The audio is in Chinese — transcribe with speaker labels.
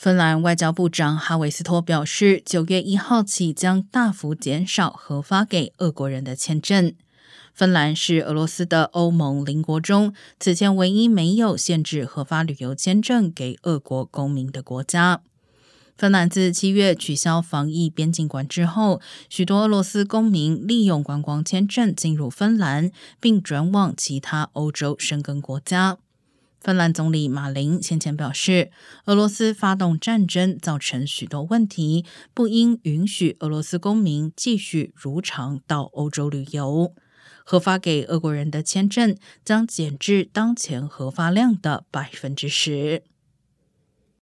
Speaker 1: 芬兰外交部长哈维斯托表示，九月一号起将大幅减少核发给俄国人的签证。芬兰是俄罗斯的欧盟邻国中此前唯一没有限制核发旅游签证给俄国公民的国家。芬兰自七月取消防疫边境管制后，许多俄罗斯公民利用观光签证进入芬兰，并转往其他欧洲生根国家。芬兰总理马林先前表示，俄罗斯发动战争造成许多问题，不应允许俄罗斯公民继续如常到欧洲旅游。核发给俄国人的签证将减至当前核发量的百分之十。